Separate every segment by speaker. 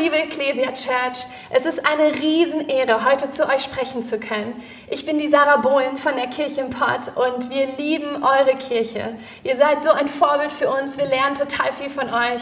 Speaker 1: liebe Ecclesia Church, es ist eine Riesenehre, heute zu euch sprechen zu können. Ich bin die Sarah Bohlen von der Kirche im Pott und wir lieben eure Kirche. Ihr seid so ein Vorbild für uns, wir lernen total viel von euch.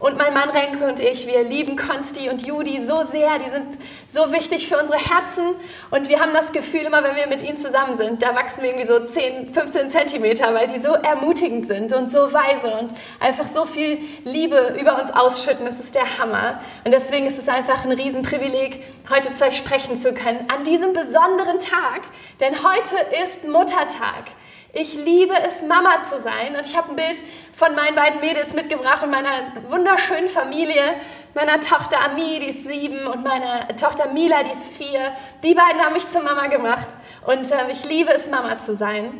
Speaker 1: Und mein Mann Renke und ich, wir lieben Konsti und Judy so sehr. Die sind so wichtig für unsere Herzen. Und wir haben das Gefühl, immer wenn wir mit ihnen zusammen sind, da wachsen wir irgendwie so 10, 15 Zentimeter, weil die so ermutigend sind und so weise und einfach so viel Liebe über uns ausschütten. Das ist der Hammer. Und deswegen ist es einfach ein Riesenprivileg, heute zu euch sprechen zu können an diesem besonderen Tag. Denn heute ist Muttertag. Ich liebe es, Mama zu sein. Und ich habe ein Bild von meinen beiden Mädels mitgebracht und meiner wunderschönen Familie. Meiner Tochter Ami, die ist sieben, und meiner Tochter Mila, die ist vier. Die beiden haben mich zur Mama gemacht. Und äh, ich liebe es, Mama zu sein.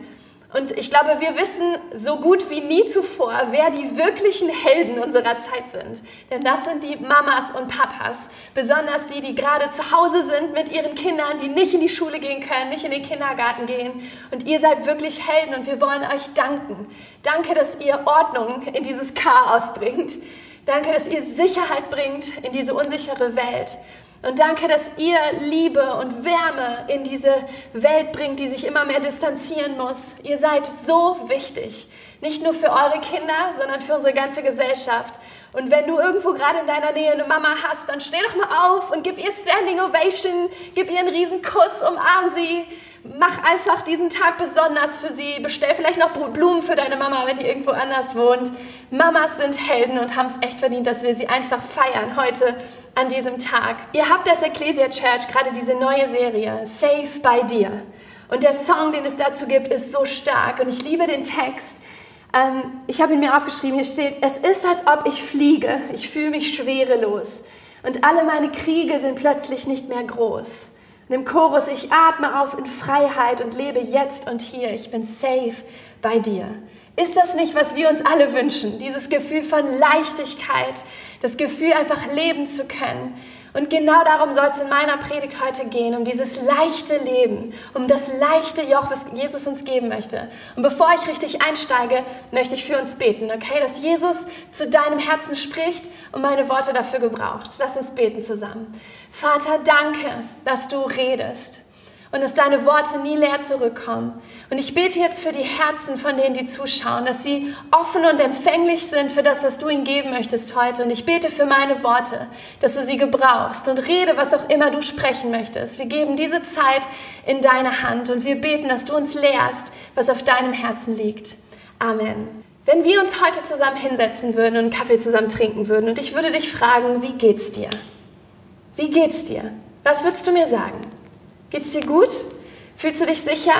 Speaker 1: Und ich glaube, wir wissen so gut wie nie zuvor, wer die wirklichen Helden unserer Zeit sind. Denn das sind die Mamas und Papas. Besonders die, die gerade zu Hause sind mit ihren Kindern, die nicht in die Schule gehen können, nicht in den Kindergarten gehen. Und ihr seid wirklich Helden und wir wollen euch danken. Danke, dass ihr Ordnung in dieses Chaos bringt. Danke, dass ihr Sicherheit bringt in diese unsichere Welt. Und danke, dass ihr Liebe und Wärme in diese Welt bringt, die sich immer mehr distanzieren muss. Ihr seid so wichtig. Nicht nur für eure Kinder, sondern für unsere ganze Gesellschaft. Und wenn du irgendwo gerade in deiner Nähe eine Mama hast, dann steh doch mal auf und gib ihr Standing Ovation, gib ihr einen riesen Kuss, umarm sie. Mach einfach diesen Tag besonders für sie. Bestell vielleicht noch Blumen für deine Mama, wenn die irgendwo anders wohnt. Mamas sind Helden und haben es echt verdient, dass wir sie einfach feiern heute an diesem Tag. Ihr habt als Ecclesia Church gerade diese neue Serie Safe by Dir. Und der Song, den es dazu gibt, ist so stark. Und ich liebe den Text. Ähm, ich habe ihn mir aufgeschrieben. Hier steht, es ist, als ob ich fliege. Ich fühle mich schwerelos. Und alle meine Kriege sind plötzlich nicht mehr groß. Und im Chorus, ich atme auf in Freiheit und lebe jetzt und hier. Ich bin safe bei dir. Ist das nicht, was wir uns alle wünschen? Dieses Gefühl von Leichtigkeit, das Gefühl, einfach leben zu können. Und genau darum soll es in meiner Predigt heute gehen, um dieses leichte Leben, um das leichte Joch, was Jesus uns geben möchte. Und bevor ich richtig einsteige, möchte ich für uns beten, okay? Dass Jesus zu deinem Herzen spricht und meine Worte dafür gebraucht. Lass uns beten zusammen. Vater, danke, dass du redest und dass deine Worte nie leer zurückkommen. Und ich bete jetzt für die Herzen von denen, die zuschauen, dass sie offen und empfänglich sind für das, was du ihnen geben möchtest heute. Und ich bete für meine Worte, dass du sie gebrauchst und rede, was auch immer du sprechen möchtest. Wir geben diese Zeit in deine Hand und wir beten, dass du uns lehrst, was auf deinem Herzen liegt. Amen. Wenn wir uns heute zusammen hinsetzen würden und einen Kaffee zusammen trinken würden und ich würde dich fragen, wie geht's dir? Wie geht's dir? Was würdest du mir sagen? Geht's dir gut? Fühlst du dich sicher?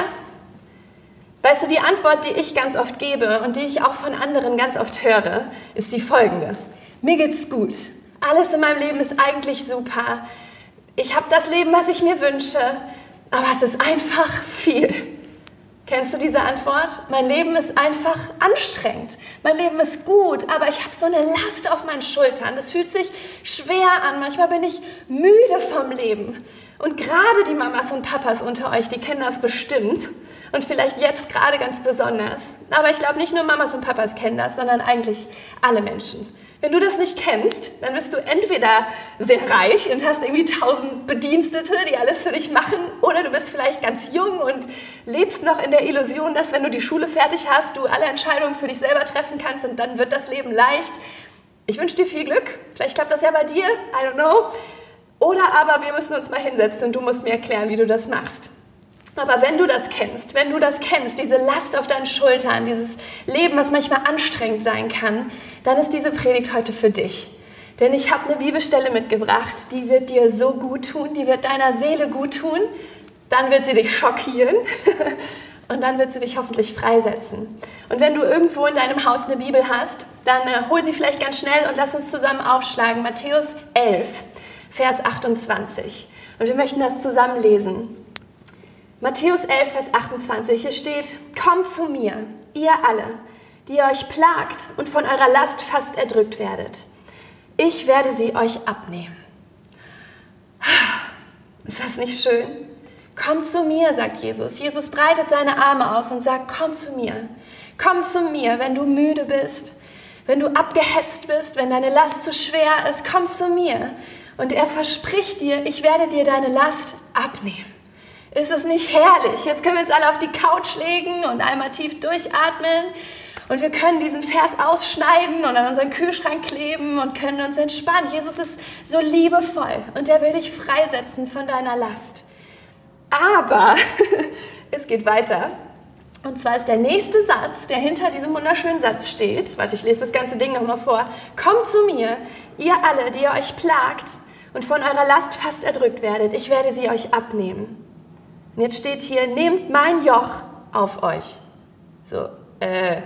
Speaker 1: Weißt du, die Antwort, die ich ganz oft gebe und die ich auch von anderen ganz oft höre, ist die folgende. Mir geht's gut. Alles in meinem Leben ist eigentlich super. Ich habe das Leben, was ich mir wünsche, aber es ist einfach viel. Kennst du diese Antwort? Mein Leben ist einfach anstrengend. Mein Leben ist gut, aber ich habe so eine Last auf meinen Schultern. Das fühlt sich schwer an. Manchmal bin ich müde vom Leben. Und gerade die Mamas und Papas unter euch, die kennen das bestimmt. Und vielleicht jetzt gerade ganz besonders. Aber ich glaube, nicht nur Mamas und Papas kennen das, sondern eigentlich alle Menschen. Wenn du das nicht kennst, dann bist du entweder sehr reich und hast irgendwie tausend Bedienstete, die alles für dich machen, oder du bist vielleicht ganz jung und lebst noch in der Illusion, dass wenn du die Schule fertig hast, du alle Entscheidungen für dich selber treffen kannst und dann wird das Leben leicht. Ich wünsche dir viel Glück. Vielleicht klappt das ja bei dir. I don't know. Oder aber wir müssen uns mal hinsetzen und du musst mir erklären, wie du das machst. Aber wenn du das kennst, wenn du das kennst, diese Last auf deinen Schultern, dieses Leben, was manchmal anstrengend sein kann, dann ist diese Predigt heute für dich. Denn ich habe eine Bibelstelle mitgebracht, die wird dir so gut tun, die wird deiner Seele gut tun, dann wird sie dich schockieren und dann wird sie dich hoffentlich freisetzen. Und wenn du irgendwo in deinem Haus eine Bibel hast, dann äh, hol sie vielleicht ganz schnell und lass uns zusammen aufschlagen. Matthäus 11. Vers 28. Und wir möchten das zusammen lesen. Matthäus 11, Vers 28. Hier steht, Kommt zu mir, ihr alle, die ihr euch plagt und von eurer Last fast erdrückt werdet. Ich werde sie euch abnehmen. Ist das nicht schön? Kommt zu mir, sagt Jesus. Jesus breitet seine Arme aus und sagt, komm zu mir. Komm zu mir, wenn du müde bist, wenn du abgehetzt bist, wenn deine Last zu schwer ist, komm zu mir. Und er verspricht dir, ich werde dir deine Last abnehmen. Ist es nicht herrlich? Jetzt können wir uns alle auf die Couch legen und einmal tief durchatmen. Und wir können diesen Vers ausschneiden und an unseren Kühlschrank kleben und können uns entspannen. Jesus ist so liebevoll und er will dich freisetzen von deiner Last. Aber es geht weiter. Und zwar ist der nächste Satz, der hinter diesem wunderschönen Satz steht. Warte, ich lese das ganze Ding nochmal vor. Kommt zu mir, ihr alle, die ihr euch plagt und von eurer Last fast erdrückt werdet. Ich werde sie euch abnehmen. Und jetzt steht hier, nehmt mein Joch auf euch. So, äh,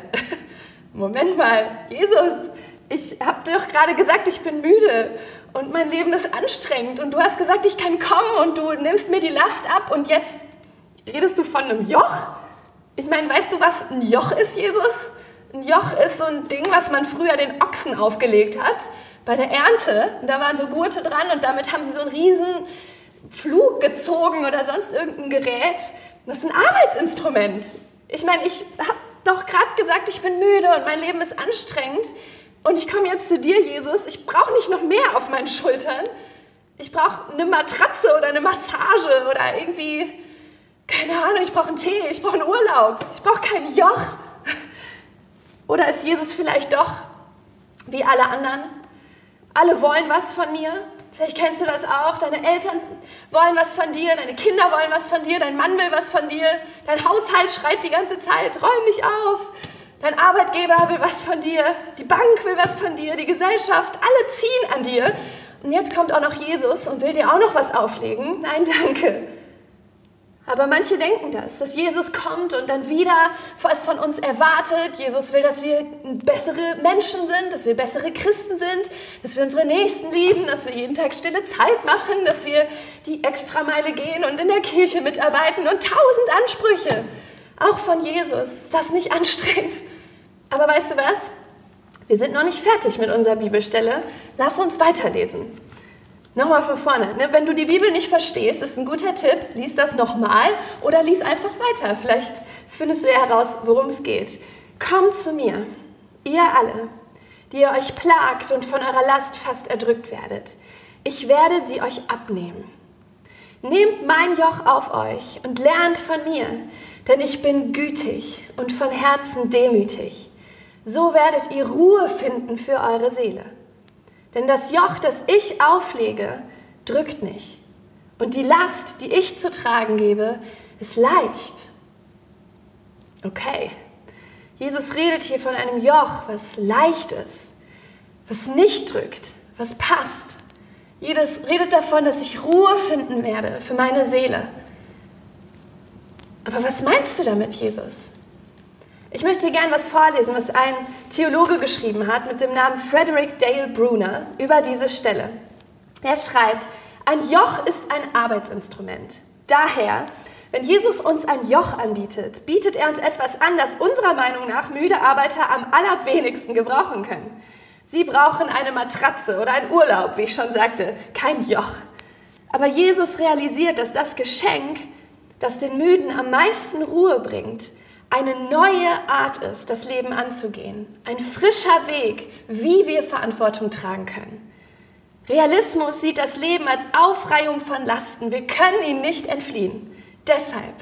Speaker 1: Moment mal, Jesus, ich habe doch gerade gesagt, ich bin müde und mein Leben ist anstrengend und du hast gesagt, ich kann kommen und du nimmst mir die Last ab und jetzt redest du von einem Joch? Ich meine, weißt du, was ein Joch ist, Jesus? Ein Joch ist so ein Ding, was man früher den Ochsen aufgelegt hat bei der Ernte. Und da waren so Gurte dran und damit haben sie so einen riesen Flug gezogen oder sonst irgendein Gerät. Das ist ein Arbeitsinstrument. Ich meine, ich habe doch gerade gesagt, ich bin müde und mein Leben ist anstrengend. Und ich komme jetzt zu dir, Jesus. Ich brauche nicht noch mehr auf meinen Schultern. Ich brauche eine Matratze oder eine Massage oder irgendwie, keine Ahnung, ich brauche einen Tee, ich brauche einen Urlaub, ich brauche kein Joch. Oder ist Jesus vielleicht doch wie alle anderen? Alle wollen was von mir, Vielleicht kennst du das auch. Deine Eltern wollen was von dir, deine Kinder wollen was von dir, dein Mann will was von dir, dein Haushalt schreit die ganze Zeit, räum mich auf. Dein Arbeitgeber will was von dir, die Bank will was von dir, die Gesellschaft, alle ziehen an dir. Und jetzt kommt auch noch Jesus und will dir auch noch was auflegen. Nein, danke. Aber manche denken das, dass Jesus kommt und dann wieder was von uns erwartet. Jesus will, dass wir bessere Menschen sind, dass wir bessere Christen sind, dass wir unsere Nächsten lieben, dass wir jeden Tag stille Zeit machen, dass wir die Extrameile gehen und in der Kirche mitarbeiten und tausend Ansprüche. Auch von Jesus. Ist das nicht anstrengend? Aber weißt du was? Wir sind noch nicht fertig mit unserer Bibelstelle. Lass uns weiterlesen. Nochmal von vorne. Ne? Wenn du die Bibel nicht verstehst, ist ein guter Tipp, lies das nochmal oder lies einfach weiter. Vielleicht findest du ja heraus, worum es geht. Kommt zu mir, ihr alle, die ihr euch plagt und von eurer Last fast erdrückt werdet. Ich werde sie euch abnehmen. Nehmt mein Joch auf euch und lernt von mir, denn ich bin gütig und von Herzen demütig. So werdet ihr Ruhe finden für eure Seele. Denn das Joch, das ich auflege, drückt nicht. Und die Last, die ich zu tragen gebe, ist leicht. Okay. Jesus redet hier von einem Joch, was leicht ist, was nicht drückt, was passt. Jesus redet davon, dass ich Ruhe finden werde für meine Seele. Aber was meinst du damit, Jesus? Ich möchte gerne was vorlesen, was ein Theologe geschrieben hat mit dem Namen Frederick Dale Bruner über diese Stelle. Er schreibt, ein Joch ist ein Arbeitsinstrument. Daher, wenn Jesus uns ein Joch anbietet, bietet er uns etwas an, das unserer Meinung nach müde Arbeiter am allerwenigsten gebrauchen können. Sie brauchen eine Matratze oder einen Urlaub, wie ich schon sagte, kein Joch. Aber Jesus realisiert, dass das Geschenk, das den Müden am meisten Ruhe bringt, eine neue Art ist, das Leben anzugehen. Ein frischer Weg, wie wir Verantwortung tragen können. Realismus sieht das Leben als Aufreihung von Lasten. Wir können ihn nicht entfliehen. Deshalb,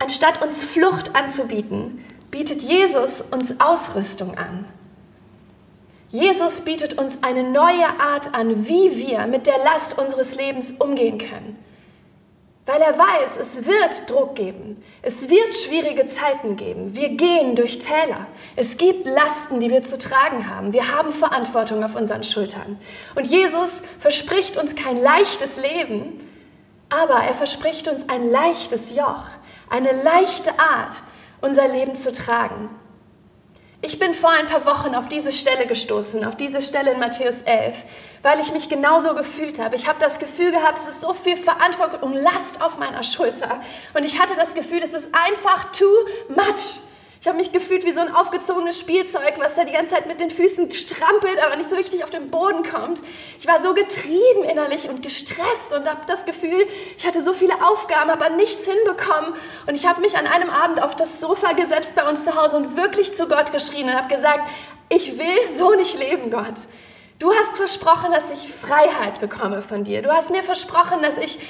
Speaker 1: anstatt uns Flucht anzubieten, bietet Jesus uns Ausrüstung an. Jesus bietet uns eine neue Art an, wie wir mit der Last unseres Lebens umgehen können. Weil er weiß, es wird Druck geben. Es wird schwierige Zeiten geben. Wir gehen durch Täler. Es gibt Lasten, die wir zu tragen haben. Wir haben Verantwortung auf unseren Schultern. Und Jesus verspricht uns kein leichtes Leben, aber er verspricht uns ein leichtes Joch, eine leichte Art, unser Leben zu tragen. Ich bin vor ein paar Wochen auf diese Stelle gestoßen, auf diese Stelle in Matthäus 11, weil ich mich genauso gefühlt habe. Ich habe das Gefühl gehabt, es ist so viel Verantwortung und Last auf meiner Schulter. Und ich hatte das Gefühl, es ist einfach too much. Ich habe mich gefühlt wie so ein aufgezogenes Spielzeug, was da die ganze Zeit mit den Füßen strampelt, aber nicht so richtig auf den Boden kommt. Ich war so getrieben innerlich und gestresst und habe das Gefühl, ich hatte so viele Aufgaben, aber nichts hinbekommen. Und ich habe mich an einem Abend auf das Sofa gesetzt bei uns zu Hause und wirklich zu Gott geschrien und habe gesagt, ich will so nicht leben, Gott. Du hast versprochen, dass ich Freiheit bekomme von dir. Du hast mir versprochen, dass ich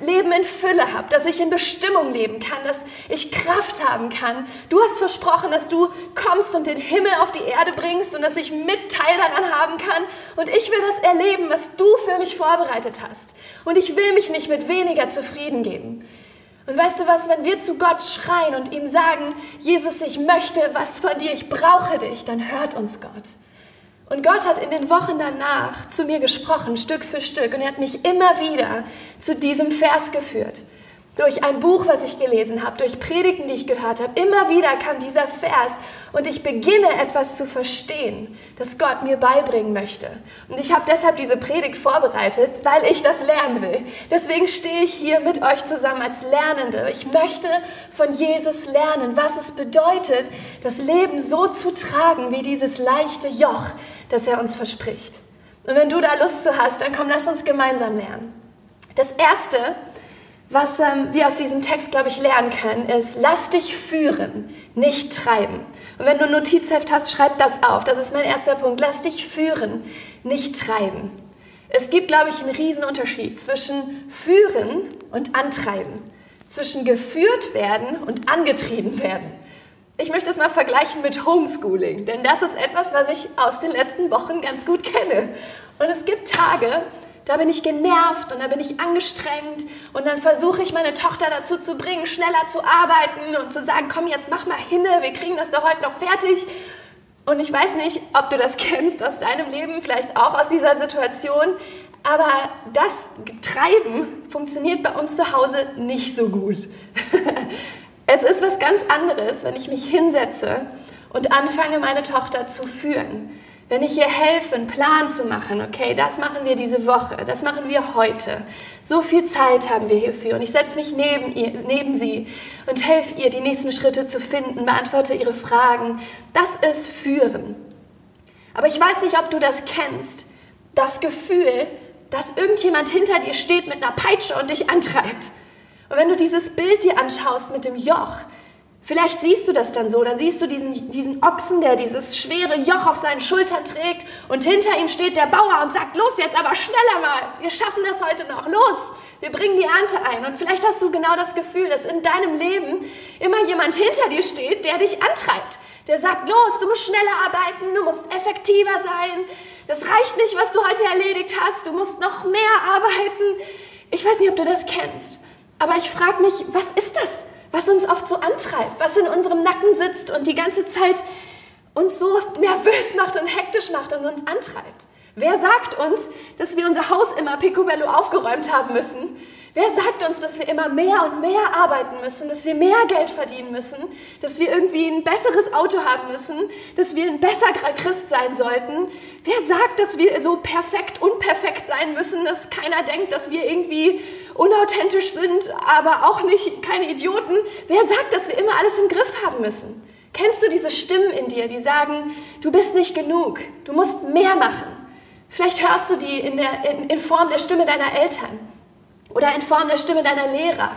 Speaker 1: Leben in Fülle habe, dass ich in Bestimmung leben kann, dass ich Kraft haben kann. Du hast versprochen, dass du kommst und den Himmel auf die Erde bringst und dass ich mit Teil daran haben kann. Und ich will das erleben, was du für mich vorbereitet hast. Und ich will mich nicht mit weniger zufrieden geben. Und weißt du was, wenn wir zu Gott schreien und ihm sagen, Jesus, ich möchte was von dir, ich brauche dich, dann hört uns Gott. Und Gott hat in den Wochen danach zu mir gesprochen, Stück für Stück. Und er hat mich immer wieder zu diesem Vers geführt. Durch ein Buch, was ich gelesen habe, durch Predigten, die ich gehört habe, immer wieder kam dieser Vers und ich beginne etwas zu verstehen, das Gott mir beibringen möchte. Und ich habe deshalb diese Predigt vorbereitet, weil ich das lernen will. Deswegen stehe ich hier mit euch zusammen als Lernende. Ich möchte von Jesus lernen, was es bedeutet, das Leben so zu tragen wie dieses leichte Joch, das er uns verspricht. Und wenn du da Lust zu hast, dann komm, lass uns gemeinsam lernen. Das Erste, was ähm, wir aus diesem Text, glaube ich, lernen können, ist, lass dich führen, nicht treiben. Und wenn du ein Notizheft hast, schreib das auf. Das ist mein erster Punkt. Lass dich führen, nicht treiben. Es gibt, glaube ich, einen riesen Unterschied zwischen führen und antreiben. Zwischen geführt werden und angetrieben werden. Ich möchte es mal vergleichen mit Homeschooling, denn das ist etwas, was ich aus den letzten Wochen ganz gut kenne. Und es gibt Tage, da bin ich genervt und da bin ich angestrengt und dann versuche ich meine Tochter dazu zu bringen, schneller zu arbeiten und zu sagen, komm jetzt mach mal hinne, wir kriegen das doch heute noch fertig. Und ich weiß nicht, ob du das kennst aus deinem Leben, vielleicht auch aus dieser Situation, aber das Treiben funktioniert bei uns zu Hause nicht so gut. es ist was ganz anderes, wenn ich mich hinsetze und anfange, meine Tochter zu führen wenn ich ihr helfe, einen Plan zu machen, okay, das machen wir diese Woche, das machen wir heute. So viel Zeit haben wir hierfür und ich setze mich neben, ihr, neben sie und helfe ihr, die nächsten Schritte zu finden, beantworte ihre Fragen. Das ist Führen. Aber ich weiß nicht, ob du das kennst, das Gefühl, dass irgendjemand hinter dir steht mit einer Peitsche und dich antreibt. Und wenn du dieses Bild dir anschaust mit dem Joch, Vielleicht siehst du das dann so, dann siehst du diesen, diesen Ochsen, der dieses schwere Joch auf seinen Schultern trägt und hinter ihm steht der Bauer und sagt, los jetzt aber schneller mal, wir schaffen das heute noch, los, wir bringen die Ernte ein. Und vielleicht hast du genau das Gefühl, dass in deinem Leben immer jemand hinter dir steht, der dich antreibt, der sagt, los, du musst schneller arbeiten, du musst effektiver sein, das reicht nicht, was du heute erledigt hast, du musst noch mehr arbeiten. Ich weiß nicht, ob du das kennst, aber ich frage mich, was ist das? Was uns oft so antreibt, was in unserem Nacken sitzt und die ganze Zeit uns so nervös macht und hektisch macht und uns antreibt. Wer sagt uns, dass wir unser Haus immer picobello aufgeräumt haben müssen? Wer sagt uns, dass wir immer mehr und mehr arbeiten müssen, dass wir mehr Geld verdienen müssen, dass wir irgendwie ein besseres Auto haben müssen, dass wir ein besserer Christ sein sollten? Wer sagt, dass wir so perfekt unperfekt sein müssen, dass keiner denkt, dass wir irgendwie unauthentisch sind, aber auch nicht keine Idioten? Wer sagt, dass wir immer alles im Griff haben müssen? Kennst du diese Stimmen in dir, die sagen, du bist nicht genug, du musst mehr machen? Vielleicht hörst du die in, der, in, in Form der Stimme deiner Eltern oder in Form der Stimme deiner Lehrer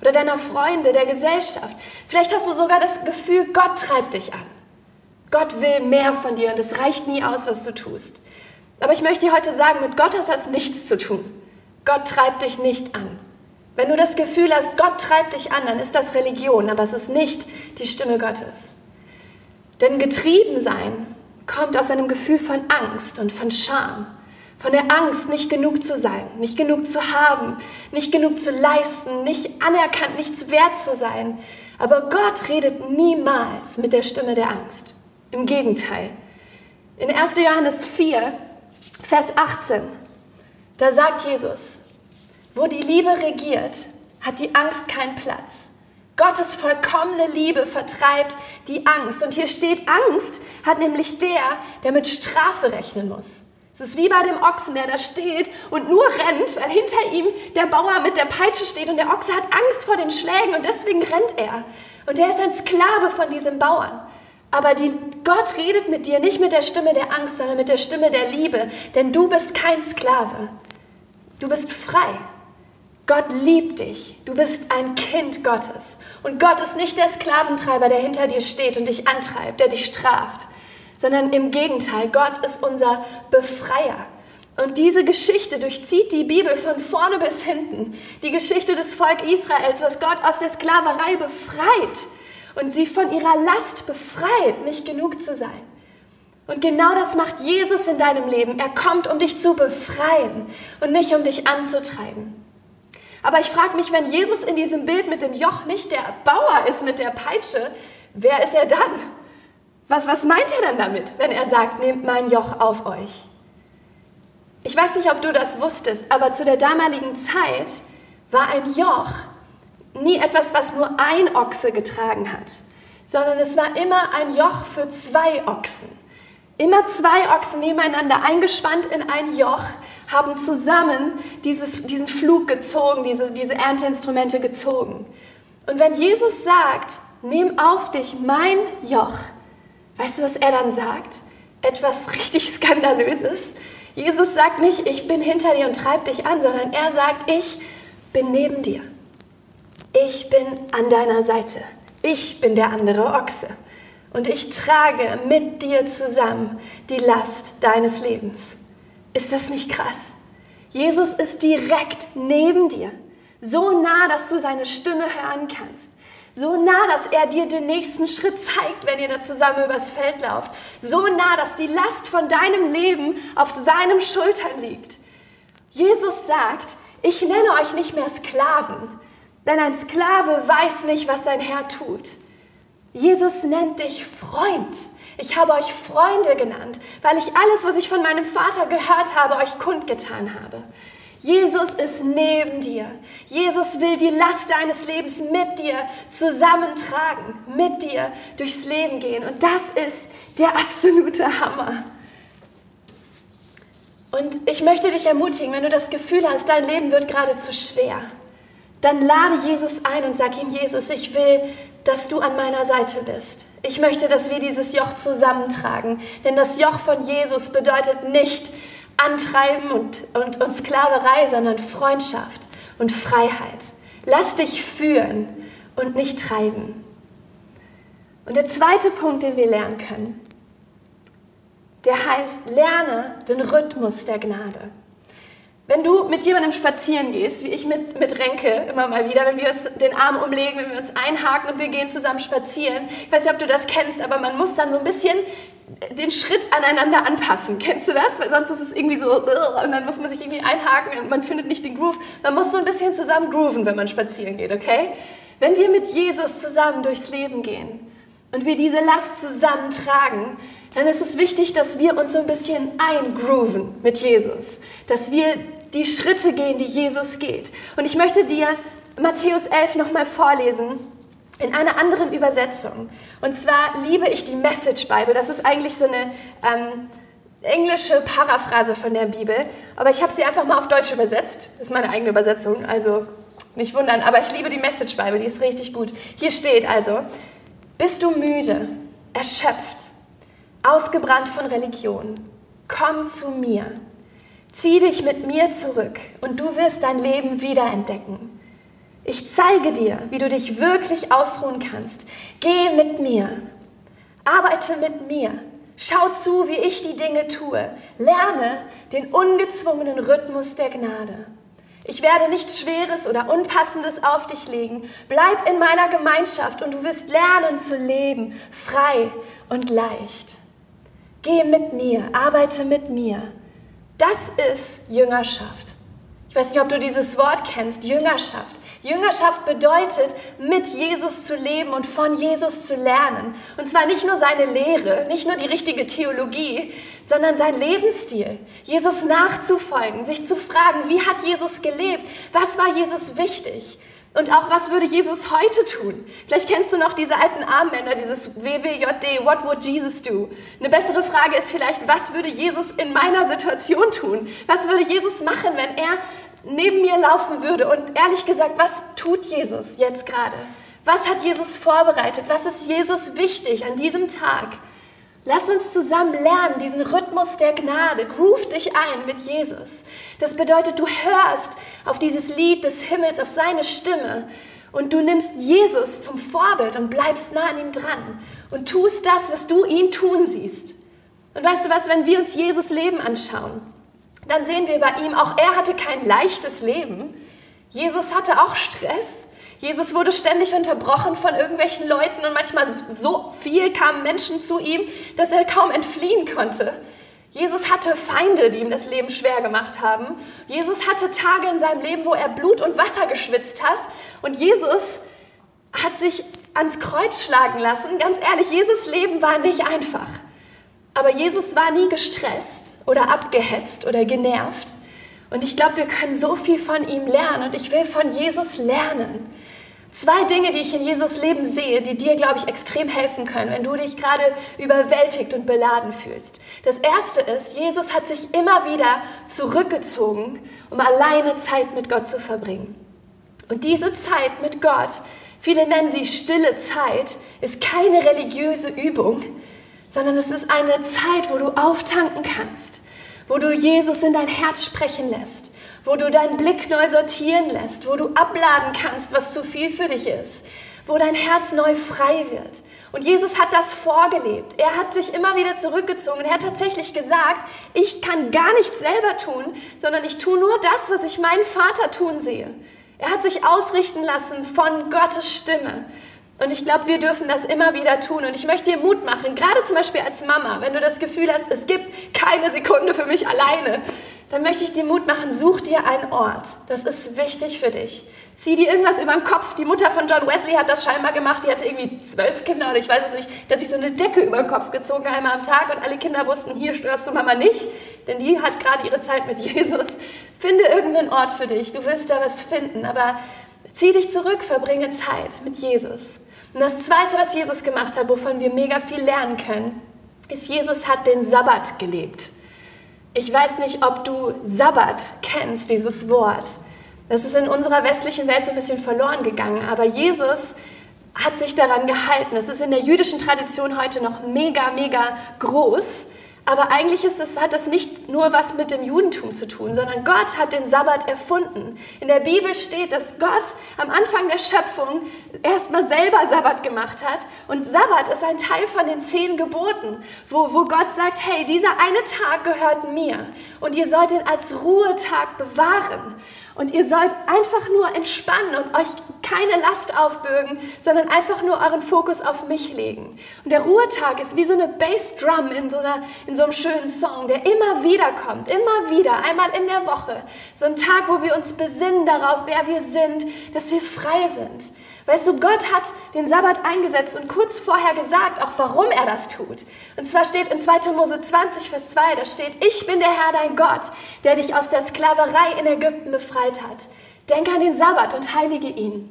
Speaker 1: oder deiner Freunde, der Gesellschaft. Vielleicht hast du sogar das Gefühl, Gott treibt dich an. Gott will mehr von dir und es reicht nie aus, was du tust. Aber ich möchte dir heute sagen, mit Gott hat das nichts zu tun. Gott treibt dich nicht an. Wenn du das Gefühl hast, Gott treibt dich an, dann ist das Religion, aber es ist nicht die Stimme Gottes. Denn getrieben sein kommt aus einem Gefühl von Angst und von Scham. Von der Angst, nicht genug zu sein, nicht genug zu haben, nicht genug zu leisten, nicht anerkannt, nichts wert zu sein. Aber Gott redet niemals mit der Stimme der Angst. Im Gegenteil. In 1. Johannes 4, Vers 18, da sagt Jesus, wo die Liebe regiert, hat die Angst keinen Platz. Gottes vollkommene Liebe vertreibt die Angst. Und hier steht, Angst hat nämlich der, der mit Strafe rechnen muss. Es ist wie bei dem Ochsen, der da steht und nur rennt, weil hinter ihm der Bauer mit der Peitsche steht und der Ochse hat Angst vor den Schlägen und deswegen rennt er. Und er ist ein Sklave von diesem Bauern. Aber die, Gott redet mit dir nicht mit der Stimme der Angst, sondern mit der Stimme der Liebe, denn du bist kein Sklave. Du bist frei. Gott liebt dich. Du bist ein Kind Gottes. Und Gott ist nicht der Sklaventreiber, der hinter dir steht und dich antreibt, der dich straft, sondern im Gegenteil, Gott ist unser Befreier. Und diese Geschichte durchzieht die Bibel von vorne bis hinten. Die Geschichte des Volk Israels, was Gott aus der Sklaverei befreit und sie von ihrer Last befreit, nicht genug zu sein. Und genau das macht Jesus in deinem Leben. Er kommt, um dich zu befreien und nicht um dich anzutreiben. Aber ich frage mich, wenn Jesus in diesem Bild mit dem Joch nicht der Bauer ist mit der Peitsche, wer ist er dann? Was, was meint er dann damit, wenn er sagt, nehmt mein Joch auf euch? Ich weiß nicht, ob du das wusstest, aber zu der damaligen Zeit war ein Joch nie etwas, was nur ein Ochse getragen hat, sondern es war immer ein Joch für zwei Ochsen. Immer zwei Ochsen nebeneinander eingespannt in ein Joch haben zusammen dieses, diesen Flug gezogen, diese, diese Ernteinstrumente gezogen. Und wenn Jesus sagt, nimm auf dich mein Joch, weißt du, was er dann sagt? Etwas richtig Skandalöses. Jesus sagt nicht, ich bin hinter dir und treib dich an, sondern er sagt, ich bin neben dir. Ich bin an deiner Seite. Ich bin der andere Ochse. Und ich trage mit dir zusammen die Last deines Lebens. Ist das nicht krass? Jesus ist direkt neben dir. So nah, dass du seine Stimme hören kannst. So nah, dass er dir den nächsten Schritt zeigt, wenn ihr da zusammen übers Feld lauft. So nah, dass die Last von deinem Leben auf seinem Schultern liegt. Jesus sagt, ich nenne euch nicht mehr Sklaven, denn ein Sklave weiß nicht, was sein Herr tut. Jesus nennt dich Freund. Ich habe euch Freunde genannt, weil ich alles, was ich von meinem Vater gehört habe, euch kundgetan habe. Jesus ist neben dir. Jesus will die Last deines Lebens mit dir zusammentragen, mit dir durchs Leben gehen. Und das ist der absolute Hammer. Und ich möchte dich ermutigen, wenn du das Gefühl hast, dein Leben wird gerade zu schwer, dann lade Jesus ein und sag ihm, Jesus, ich will, dass du an meiner Seite bist. Ich möchte, dass wir dieses Joch zusammentragen. Denn das Joch von Jesus bedeutet nicht, Antreiben und, und, und Sklaverei, sondern Freundschaft und Freiheit. Lass dich führen und nicht treiben. Und der zweite Punkt, den wir lernen können, der heißt, lerne den Rhythmus der Gnade. Wenn du mit jemandem spazieren gehst, wie ich mit, mit Renke immer mal wieder, wenn wir uns den Arm umlegen, wenn wir uns einhaken und wir gehen zusammen spazieren, ich weiß nicht, ob du das kennst, aber man muss dann so ein bisschen den Schritt aneinander anpassen. Kennst du das? Weil sonst ist es irgendwie so und dann muss man sich irgendwie einhaken und man findet nicht den Groove. Man muss so ein bisschen zusammen grooven, wenn man spazieren geht, okay? Wenn wir mit Jesus zusammen durchs Leben gehen und wir diese Last zusammen tragen, dann ist es wichtig, dass wir uns so ein bisschen eingrooven mit Jesus, dass wir die Schritte gehen, die Jesus geht. Und ich möchte dir Matthäus 11 nochmal vorlesen in einer anderen Übersetzung. Und zwar liebe ich die Message Bible. Das ist eigentlich so eine ähm, englische Paraphrase von der Bibel. Aber ich habe sie einfach mal auf Deutsch übersetzt. Das ist meine eigene Übersetzung, also nicht wundern. Aber ich liebe die Message Bible, die ist richtig gut. Hier steht also, bist du müde, erschöpft, ausgebrannt von Religion? Komm zu mir. Zieh dich mit mir zurück und du wirst dein Leben wiederentdecken. Ich zeige dir, wie du dich wirklich ausruhen kannst. Geh mit mir. Arbeite mit mir. Schau zu, wie ich die Dinge tue. Lerne den ungezwungenen Rhythmus der Gnade. Ich werde nichts Schweres oder Unpassendes auf dich legen. Bleib in meiner Gemeinschaft und du wirst lernen zu leben, frei und leicht. Geh mit mir, arbeite mit mir. Das ist Jüngerschaft. Ich weiß nicht, ob du dieses Wort kennst, Jüngerschaft. Jüngerschaft bedeutet, mit Jesus zu leben und von Jesus zu lernen. Und zwar nicht nur seine Lehre, nicht nur die richtige Theologie, sondern sein Lebensstil. Jesus nachzufolgen, sich zu fragen, wie hat Jesus gelebt? Was war Jesus wichtig? Und auch, was würde Jesus heute tun? Vielleicht kennst du noch diese alten Armbänder, dieses WWJD, What would Jesus do? Eine bessere Frage ist vielleicht, was würde Jesus in meiner Situation tun? Was würde Jesus machen, wenn er neben mir laufen würde. Und ehrlich gesagt, was tut Jesus jetzt gerade? Was hat Jesus vorbereitet? Was ist Jesus wichtig an diesem Tag? Lass uns zusammen lernen, diesen Rhythmus der Gnade. Ruf dich ein mit Jesus. Das bedeutet, du hörst auf dieses Lied des Himmels, auf seine Stimme und du nimmst Jesus zum Vorbild und bleibst nah an ihm dran und tust das, was du ihn tun siehst. Und weißt du was, wenn wir uns Jesus Leben anschauen, dann sehen wir bei ihm, auch er hatte kein leichtes Leben. Jesus hatte auch Stress. Jesus wurde ständig unterbrochen von irgendwelchen Leuten und manchmal so viel kamen Menschen zu ihm, dass er kaum entfliehen konnte. Jesus hatte Feinde, die ihm das Leben schwer gemacht haben. Jesus hatte Tage in seinem Leben, wo er Blut und Wasser geschwitzt hat. Und Jesus hat sich ans Kreuz schlagen lassen. Ganz ehrlich, Jesus Leben war nicht einfach. Aber Jesus war nie gestresst oder abgehetzt oder genervt. Und ich glaube, wir können so viel von ihm lernen. Und ich will von Jesus lernen. Zwei Dinge, die ich in Jesus Leben sehe, die dir, glaube ich, extrem helfen können, wenn du dich gerade überwältigt und beladen fühlst. Das erste ist, Jesus hat sich immer wieder zurückgezogen, um alleine Zeit mit Gott zu verbringen. Und diese Zeit mit Gott, viele nennen sie stille Zeit, ist keine religiöse Übung, sondern es ist eine Zeit, wo du auftanken kannst, wo du Jesus in dein Herz sprechen lässt, wo du deinen Blick neu sortieren lässt, wo du abladen kannst, was zu viel für dich ist, wo dein Herz neu frei wird. Und Jesus hat das vorgelebt. Er hat sich immer wieder zurückgezogen. Er hat tatsächlich gesagt, ich kann gar nichts selber tun, sondern ich tue nur das, was ich meinen Vater tun sehe. Er hat sich ausrichten lassen von Gottes Stimme. Und ich glaube, wir dürfen das immer wieder tun. Und ich möchte dir Mut machen, gerade zum Beispiel als Mama, wenn du das Gefühl hast, es gibt keine Sekunde für mich alleine, dann möchte ich dir Mut machen, such dir einen Ort. Das ist wichtig für dich. Zieh dir irgendwas über den Kopf. Die Mutter von John Wesley hat das scheinbar gemacht. Die hatte irgendwie zwölf Kinder oder ich weiß es nicht. Die hat sich so eine Decke über den Kopf gezogen einmal am Tag und alle Kinder wussten, hier störst du Mama nicht, denn die hat gerade ihre Zeit mit Jesus. Finde irgendeinen Ort für dich. Du wirst da was finden, aber zieh dich zurück, verbringe Zeit mit Jesus. Und das Zweite, was Jesus gemacht hat, wovon wir mega viel lernen können, ist, Jesus hat den Sabbat gelebt. Ich weiß nicht, ob du Sabbat kennst, dieses Wort. Das ist in unserer westlichen Welt so ein bisschen verloren gegangen, aber Jesus hat sich daran gehalten. Es ist in der jüdischen Tradition heute noch mega, mega groß. Aber eigentlich es, hat das nicht nur was mit dem Judentum zu tun, sondern Gott hat den Sabbat erfunden. In der Bibel steht, dass Gott am Anfang der Schöpfung erstmal selber Sabbat gemacht hat. Und Sabbat ist ein Teil von den zehn Geboten, wo, wo Gott sagt, hey, dieser eine Tag gehört mir und ihr sollt ihn als Ruhetag bewahren. Und ihr sollt einfach nur entspannen und euch keine Last aufbürgen, sondern einfach nur euren Fokus auf mich legen. Und der Ruhetag ist wie so eine Bassdrum in so, einer, in so einem schönen Song, der immer wieder kommt, immer wieder, einmal in der Woche. So ein Tag, wo wir uns besinnen darauf, wer wir sind, dass wir frei sind. Weißt du, Gott hat den Sabbat eingesetzt und kurz vorher gesagt, auch warum er das tut. Und zwar steht in 2. Mose 20, Vers 2, da steht, ich bin der Herr dein Gott, der dich aus der Sklaverei in Ägypten befreit hat. Denk an den Sabbat und heilige ihn.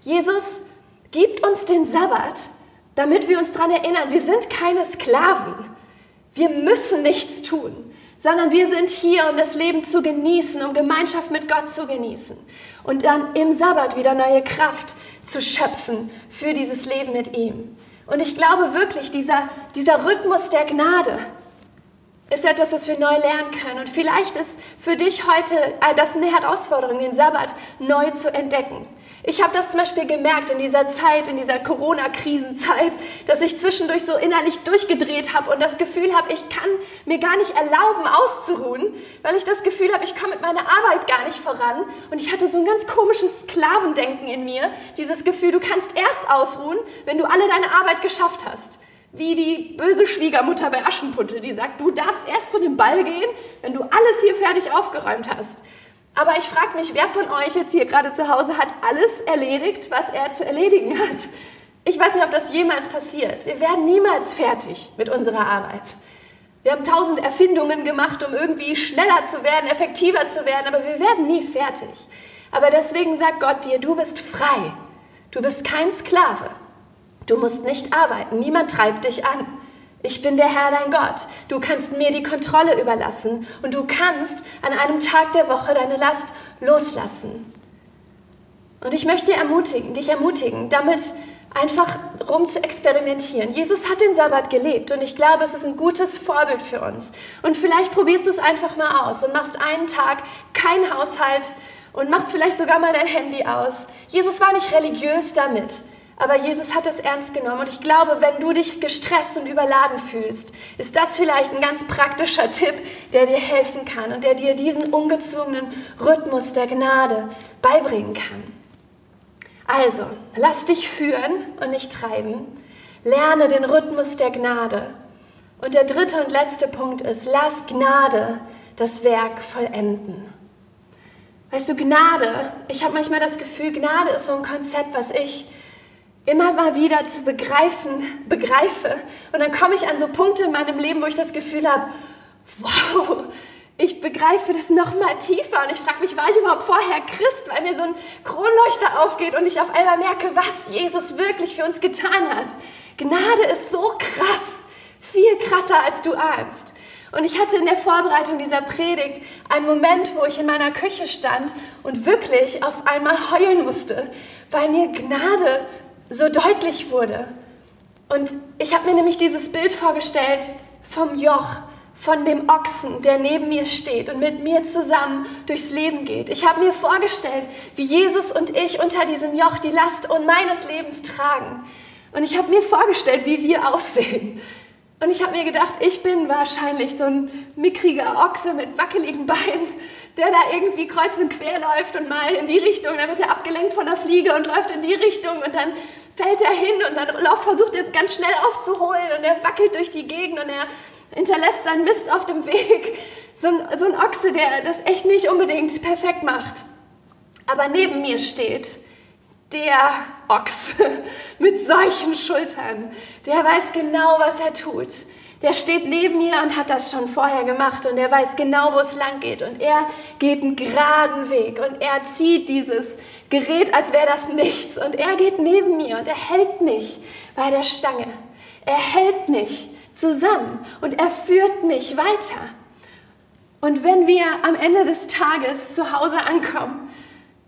Speaker 1: Jesus gibt uns den Sabbat, damit wir uns daran erinnern, wir sind keine Sklaven. Wir müssen nichts tun sondern wir sind hier, um das Leben zu genießen, um Gemeinschaft mit Gott zu genießen und dann im Sabbat wieder neue Kraft zu schöpfen für dieses Leben mit ihm. Und ich glaube wirklich, dieser, dieser Rhythmus der Gnade ist etwas, was wir neu lernen können. Und vielleicht ist für dich heute das eine Herausforderung, den Sabbat neu zu entdecken. Ich habe das zum Beispiel gemerkt in dieser Zeit, in dieser Corona-Krisenzeit, dass ich zwischendurch so innerlich durchgedreht habe und das Gefühl habe, ich kann mir gar nicht erlauben, auszuruhen, weil ich das Gefühl habe, ich komme mit meiner Arbeit gar nicht voran. Und ich hatte so ein ganz komisches Sklavendenken in mir, dieses Gefühl, du kannst erst ausruhen, wenn du alle deine Arbeit geschafft hast. Wie die böse Schwiegermutter bei Aschenputtel, die sagt, du darfst erst zu dem Ball gehen, wenn du alles hier fertig aufgeräumt hast. Aber ich frage mich, wer von euch jetzt hier gerade zu Hause hat alles erledigt, was er zu erledigen hat? Ich weiß nicht, ob das jemals passiert. Wir werden niemals fertig mit unserer Arbeit. Wir haben tausend Erfindungen gemacht, um irgendwie schneller zu werden, effektiver zu werden, aber wir werden nie fertig. Aber deswegen sagt Gott dir, du bist frei. Du bist kein Sklave. Du musst nicht arbeiten. Niemand treibt dich an. Ich bin der Herr dein Gott. Du kannst mir die Kontrolle überlassen und du kannst an einem Tag der Woche deine Last loslassen. Und ich möchte ermutigen, dich ermutigen, damit einfach rum zu experimentieren. Jesus hat den Sabbat gelebt und ich glaube, es ist ein gutes Vorbild für uns. Und vielleicht probierst du es einfach mal aus und machst einen Tag kein Haushalt und machst vielleicht sogar mal dein Handy aus. Jesus war nicht religiös damit, Aber Jesus hat das ernst genommen. Und ich glaube, wenn du dich gestresst und überladen fühlst, ist das vielleicht ein ganz praktischer Tipp, der dir helfen kann und der dir diesen ungezwungenen Rhythmus der Gnade beibringen kann. Also, lass dich führen und nicht treiben. Lerne den Rhythmus der Gnade. Und der dritte und letzte Punkt ist, lass Gnade das Werk vollenden. Weißt du, Gnade, ich habe manchmal das Gefühl, Gnade ist so ein Konzept, was ich immer mal wieder zu begreifen, begreife. Und dann komme ich an so Punkte in meinem Leben, wo ich das Gefühl habe, wow, ich begreife das noch mal tiefer und ich frage mich, war ich überhaupt vorher Christ, weil mir so ein Kronleuchter aufgeht und ich auf einmal merke, was Jesus wirklich für uns getan hat. Gnade ist so krass, viel krasser als du ahnst. Und ich hatte in der Vorbereitung dieser Predigt einen Moment, wo ich in meiner Küche stand und wirklich auf einmal heulen musste, weil mir Gnade so deutlich wurde. Und ich habe mir nämlich dieses Bild vorgestellt vom Joch, von dem Ochsen, der neben mir steht und mit mir zusammen durchs Leben geht. Ich habe mir vorgestellt, wie Jesus und ich unter diesem Joch die Last und meines Lebens tragen. Und ich habe mir vorgestellt, wie wir aussehen. Und ich habe mir gedacht, ich bin wahrscheinlich so ein mickriger Ochse mit wackeligen Beinen, der da irgendwie kreuz und quer läuft und mal in die Richtung, dann wird er abgelenkt von der Fliege und läuft in die Richtung und dann fällt er hin und dann versucht er ganz schnell aufzuholen und er wackelt durch die Gegend und er hinterlässt seinen Mist auf dem Weg. So ein, so ein Ochse, der das echt nicht unbedingt perfekt macht. Aber neben mir steht der Ochs mit solchen Schultern. Der weiß genau, was er tut. Der steht neben mir und hat das schon vorher gemacht und er weiß genau, wo es lang geht. Und er geht einen geraden Weg und er zieht dieses Gerät, als wäre das nichts. Und er geht neben mir und er hält mich bei der Stange. Er hält mich zusammen und er führt mich weiter. Und wenn wir am Ende des Tages zu Hause ankommen,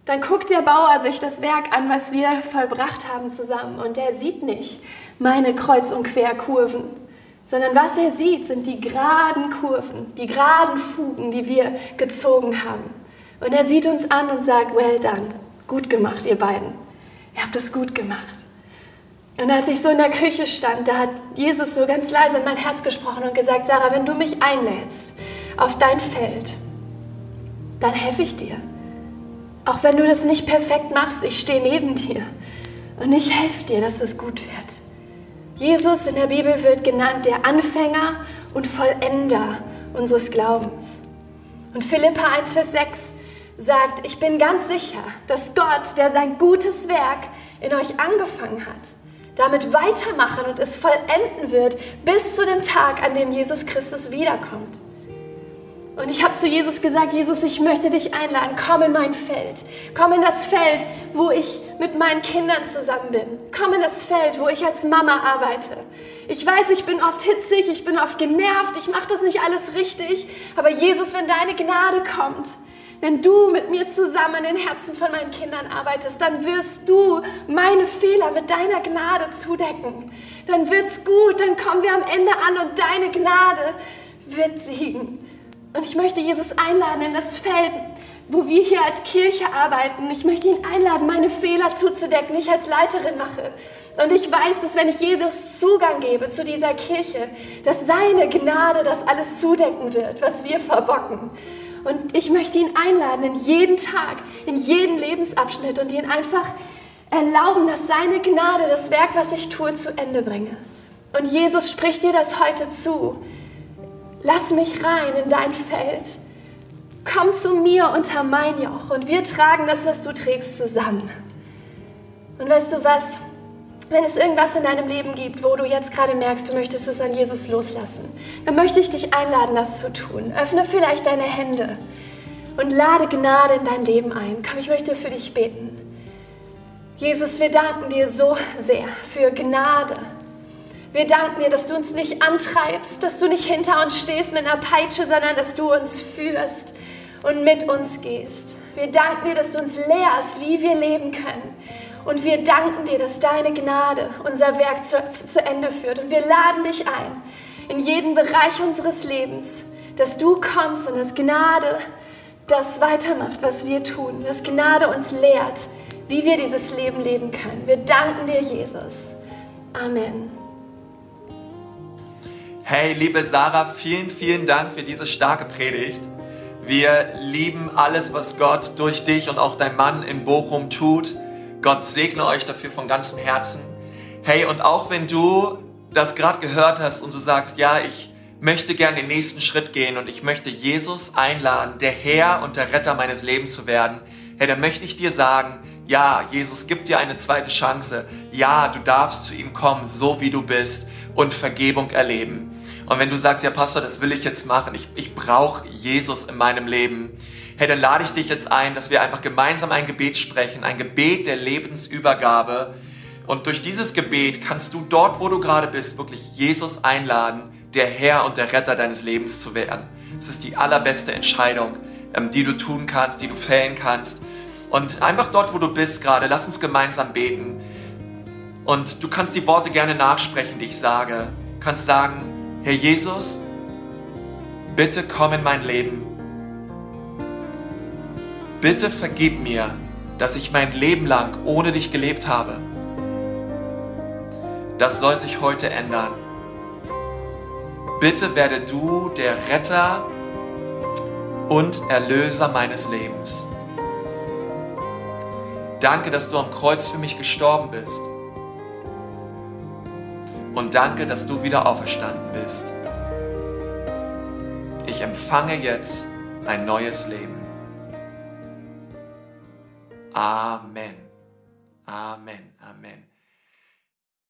Speaker 1: dann guckt der Bauer sich das Werk an, was wir vollbracht haben zusammen. Und er sieht nicht meine Kreuz- und Querkurven, sondern was er sieht, sind die geraden Kurven, die geraden Fugen, die wir gezogen haben. Und er sieht uns an und sagt, well done, gut gemacht, ihr beiden. Ihr habt es gut gemacht. Und als ich so in der Küche stand, da hat Jesus so ganz leise in mein Herz gesprochen und gesagt, Sarah, wenn du mich einlädst auf dein Feld, dann helfe ich dir. Auch wenn du das nicht perfekt machst, ich stehe neben dir und ich helfe dir, dass es gut wird. Jesus in der Bibel wird genannt der Anfänger und Vollender unseres Glaubens. Und Philippa 1, Vers 6 sagt, ich bin ganz sicher, dass Gott, der sein gutes Werk in euch angefangen hat, damit weitermachen und es vollenden wird bis zu dem Tag, an dem Jesus Christus wiederkommt. Und ich habe zu Jesus gesagt, Jesus, ich möchte dich einladen, komm in mein Feld. Komm in das Feld, wo ich mit meinen Kindern zusammen bin. Komm in das Feld, wo ich als Mama arbeite. Ich weiß, ich bin oft hitzig, ich bin oft genervt, ich mache das nicht alles richtig. Aber Jesus, wenn deine Gnade kommt, wenn du mit mir zusammen in den Herzen von meinen Kindern arbeitest, dann wirst du meine Fehler mit deiner Gnade zudecken. Dann wird's gut, dann kommen wir am Ende an und deine Gnade wird siegen. Und ich möchte Jesus einladen in das Feld, wo wir hier als Kirche arbeiten. Ich möchte ihn einladen, meine Fehler zuzudecken, ich als Leiterin mache. Und ich weiß, dass wenn ich Jesus Zugang gebe zu dieser Kirche, dass seine Gnade das alles zudecken wird, was wir verbocken. Und ich möchte ihn einladen in jeden Tag, in jeden Lebensabschnitt und ihn einfach erlauben, dass seine Gnade das Werk, was ich tue, zu Ende bringe. Und Jesus spricht dir das heute zu. Lass mich rein in dein Feld. Komm zu mir unter mein Joch und wir tragen das, was du trägst, zusammen. Und weißt du was? Wenn es irgendwas in deinem Leben gibt, wo du jetzt gerade merkst, du möchtest es an Jesus loslassen, dann möchte ich dich einladen, das zu tun. Öffne vielleicht deine Hände und lade Gnade in dein Leben ein. Komm, ich möchte für dich beten. Jesus, wir danken dir so sehr für Gnade. Wir danken dir, dass du uns nicht antreibst, dass du nicht hinter uns stehst mit einer Peitsche, sondern dass du uns führst und mit uns gehst. Wir danken dir, dass du uns lehrst, wie wir leben können. Und wir danken dir, dass deine Gnade unser Werk zu, zu Ende führt. Und wir laden dich ein, in jeden Bereich unseres Lebens, dass du kommst und dass Gnade das weitermacht, was wir tun. Dass Gnade uns lehrt, wie wir dieses Leben leben können. Wir danken dir, Jesus. Amen.
Speaker 2: Hey, liebe Sarah, vielen, vielen Dank für diese starke Predigt. Wir lieben alles, was Gott durch dich und auch dein Mann in Bochum tut. Gott segne euch dafür von ganzem Herzen. Hey, und auch wenn du das gerade gehört hast und du sagst, ja, ich möchte gerne den nächsten Schritt gehen und ich möchte Jesus einladen, der Herr und der Retter meines Lebens zu werden, hey, dann möchte ich dir sagen, ja, Jesus gibt dir eine zweite Chance. Ja, du darfst zu ihm kommen, so wie du bist und Vergebung erleben. Und wenn du sagst, ja Pastor, das will ich jetzt machen, ich, ich brauche Jesus in meinem Leben, hey, dann lade ich dich jetzt ein, dass wir einfach gemeinsam ein Gebet sprechen, ein Gebet der Lebensübergabe. Und durch dieses Gebet kannst du dort, wo du gerade bist, wirklich Jesus einladen, der Herr und der Retter deines Lebens zu werden. Es ist die allerbeste Entscheidung, ähm, die du tun kannst, die du fällen kannst. Und einfach dort, wo du bist gerade, lass uns gemeinsam beten. Und du kannst die Worte gerne nachsprechen, die ich sage. Du kannst sagen, Herr Jesus, bitte komm in mein Leben. Bitte vergib mir, dass ich mein Leben lang ohne dich gelebt habe. Das soll sich heute ändern. Bitte werde du der Retter und Erlöser meines Lebens. Danke, dass du am Kreuz für mich gestorben bist. Und danke, dass du wieder auferstanden bist. Ich empfange jetzt ein neues Leben. Amen. Amen.